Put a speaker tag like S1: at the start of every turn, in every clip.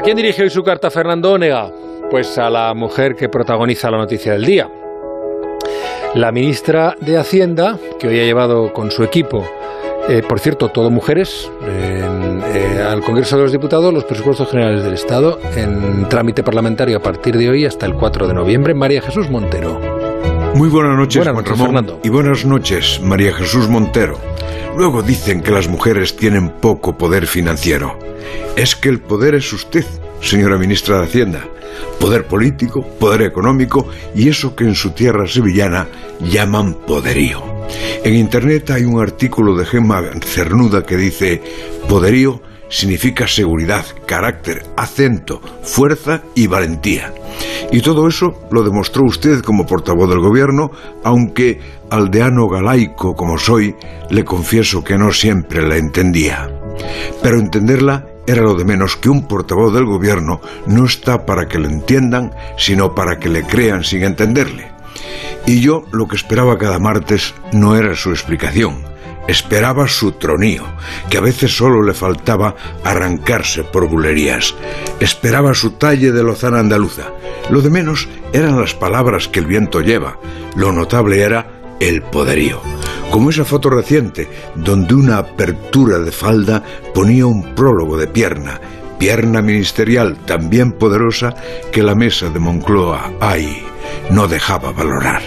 S1: ¿A quién dirige hoy su carta Fernando Onega? Pues a la mujer que protagoniza la noticia del día. La ministra de Hacienda, que hoy ha llevado con su equipo, eh, por cierto, todo mujeres, eh, al Congreso de los Diputados los presupuestos generales del Estado en trámite parlamentario a partir de hoy hasta el 4 de noviembre. María Jesús Montero.
S2: Muy buenas noches, Juan Ramón. Y buenas noches, María Jesús Montero. Luego dicen que las mujeres tienen poco poder financiero. Es que el poder es usted, señora ministra de Hacienda. Poder político, poder económico y eso que en su tierra sevillana llaman poderío. En Internet hay un artículo de Gemma Cernuda que dice, poderío significa seguridad, carácter, acento, fuerza y valentía. Y todo eso lo demostró usted como portavoz del gobierno, aunque aldeano galaico como soy, le confieso que no siempre la entendía. Pero entenderla era lo de menos que un portavoz del gobierno no está para que lo entiendan, sino para que le crean sin entenderle. Y yo lo que esperaba cada martes no era su explicación, esperaba su tronío, que a veces solo le faltaba arrancarse por bulerías. Esperaba su talle de lozana andaluza. Lo de menos eran las palabras que el viento lleva. Lo notable era el poderío. Como esa foto reciente, donde una apertura de falda ponía un prólogo de pierna, pierna ministerial tan bien poderosa que la mesa de Moncloa, ay, no dejaba valorar.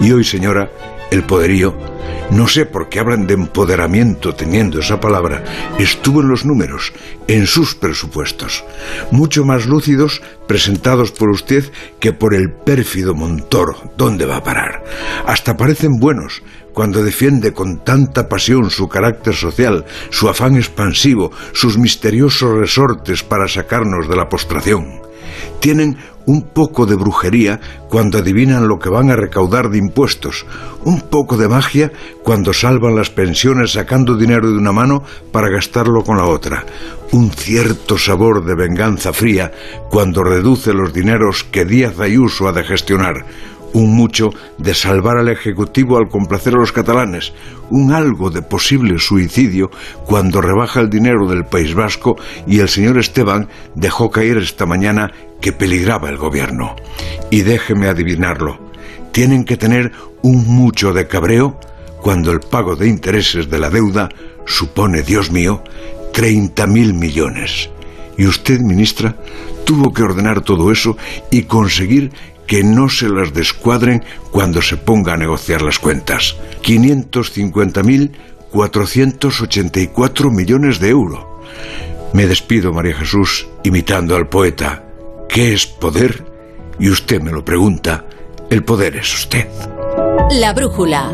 S2: Y hoy, señora, el poderío no sé por qué hablan de empoderamiento teniendo esa palabra. Estuvo en los números, en sus presupuestos, mucho más lúcidos presentados por usted que por el pérfido Montoro. ¿Dónde va a parar? Hasta parecen buenos cuando defiende con tanta pasión su carácter social, su afán expansivo, sus misteriosos resortes para sacarnos de la postración. Tienen un poco de brujería cuando adivinan lo que van a recaudar de impuestos, un poco de magia cuando salvan las pensiones sacando dinero de una mano para gastarlo con la otra, un cierto sabor de venganza fría cuando reduce los dineros que Díaz Ayuso ha de gestionar, un mucho de salvar al Ejecutivo al complacer a los catalanes, un algo de posible suicidio cuando rebaja el dinero del País Vasco y el señor Esteban dejó caer esta mañana que peligraba el gobierno. Y déjeme adivinarlo, tienen que tener un mucho de cabreo cuando el pago de intereses de la deuda supone, Dios mío, 30 mil millones. Y usted, ministra, tuvo que ordenar todo eso y conseguir que no se las descuadren cuando se ponga a negociar las cuentas. 550.484 millones de euros. Me despido, María Jesús, imitando al poeta. ¿Qué es poder? Y usted me lo pregunta. El poder es usted.
S3: La brújula.